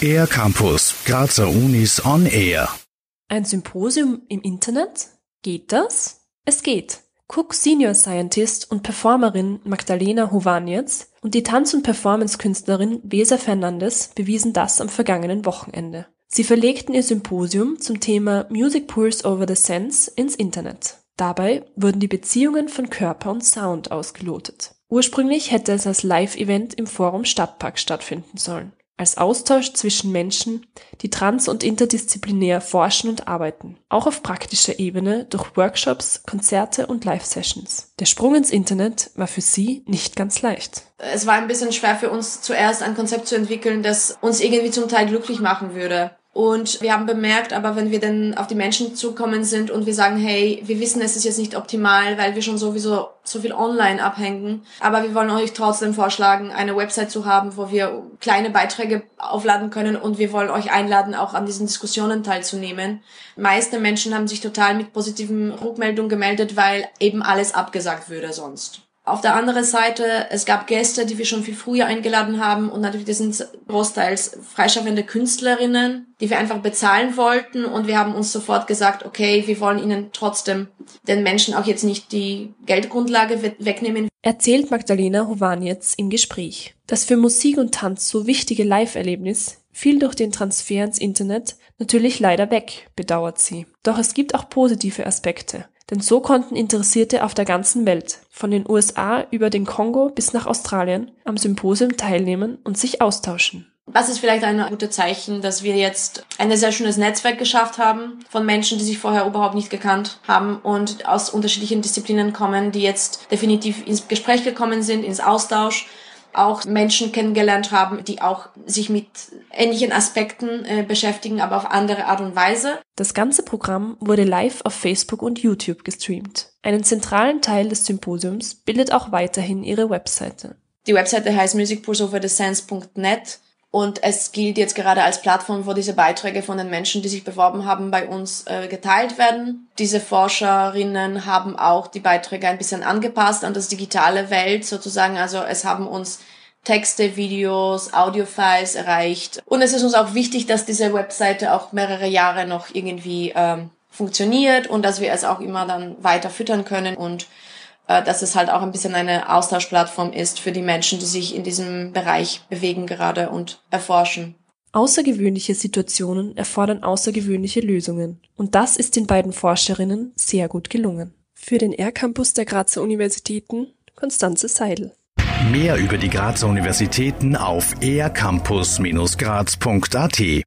Air Campus, Grazer Unis on Air. Ein Symposium im Internet? Geht das? Es geht. Cook Senior Scientist und Performerin Magdalena Hovanetz und die Tanz- und Performance-Künstlerin Besa Fernandes bewiesen das am vergangenen Wochenende. Sie verlegten ihr Symposium zum Thema Music Pulse over the Sense ins Internet. Dabei wurden die Beziehungen von Körper und Sound ausgelotet. Ursprünglich hätte es als Live-Event im Forum Stadtpark stattfinden sollen als Austausch zwischen Menschen, die trans- und interdisziplinär forschen und arbeiten, auch auf praktischer Ebene durch Workshops, Konzerte und Live-Sessions. Der Sprung ins Internet war für sie nicht ganz leicht. Es war ein bisschen schwer für uns zuerst ein Konzept zu entwickeln, das uns irgendwie zum Teil glücklich machen würde. Und wir haben bemerkt, aber wenn wir dann auf die Menschen zukommen sind und wir sagen, hey, wir wissen, es ist jetzt nicht optimal, weil wir schon sowieso so viel online abhängen, aber wir wollen euch trotzdem vorschlagen, eine Website zu haben, wo wir kleine Beiträge aufladen können und wir wollen euch einladen, auch an diesen Diskussionen teilzunehmen. Meiste Menschen haben sich total mit positiven Rückmeldungen gemeldet, weil eben alles abgesagt würde sonst. Auf der anderen Seite, es gab Gäste, die wir schon viel früher eingeladen haben und natürlich das sind großteils freischaffende Künstlerinnen, die wir einfach bezahlen wollten und wir haben uns sofort gesagt, okay, wir wollen ihnen trotzdem den Menschen auch jetzt nicht die Geldgrundlage wegnehmen. Erzählt Magdalena Hovanetz im Gespräch. Das für Musik und Tanz so wichtige Live-Erlebnis fiel durch den Transfer ins Internet natürlich leider weg, bedauert sie. Doch es gibt auch positive Aspekte. Denn so konnten Interessierte auf der ganzen Welt, von den USA über den Kongo bis nach Australien, am Symposium teilnehmen und sich austauschen. Was ist vielleicht ein gutes Zeichen, dass wir jetzt ein sehr schönes Netzwerk geschafft haben von Menschen, die sich vorher überhaupt nicht gekannt haben und aus unterschiedlichen Disziplinen kommen, die jetzt definitiv ins Gespräch gekommen sind, ins Austausch auch Menschen kennengelernt haben, die auch sich mit ähnlichen Aspekten äh, beschäftigen, aber auf andere Art und Weise. Das ganze Programm wurde live auf Facebook und YouTube gestreamt. Einen zentralen Teil des Symposiums bildet auch weiterhin ihre Webseite. Die Webseite heißt musicpulseoverthesense.net und es gilt jetzt gerade als Plattform, wo diese Beiträge von den Menschen, die sich beworben haben, bei uns äh, geteilt werden. Diese Forscherinnen haben auch die Beiträge ein bisschen angepasst an das digitale Welt sozusagen. Also es haben uns Texte, Videos, Audiofiles erreicht. Und es ist uns auch wichtig, dass diese Webseite auch mehrere Jahre noch irgendwie ähm, funktioniert und dass wir es auch immer dann weiter füttern können und dass es halt auch ein bisschen eine Austauschplattform ist für die Menschen, die sich in diesem Bereich bewegen gerade und erforschen. Außergewöhnliche Situationen erfordern außergewöhnliche Lösungen. Und das ist den beiden Forscherinnen sehr gut gelungen. Für den R-Campus der Grazer Universitäten Konstanze Seidel. Mehr über die Grazer Universitäten auf ercampus-graz.at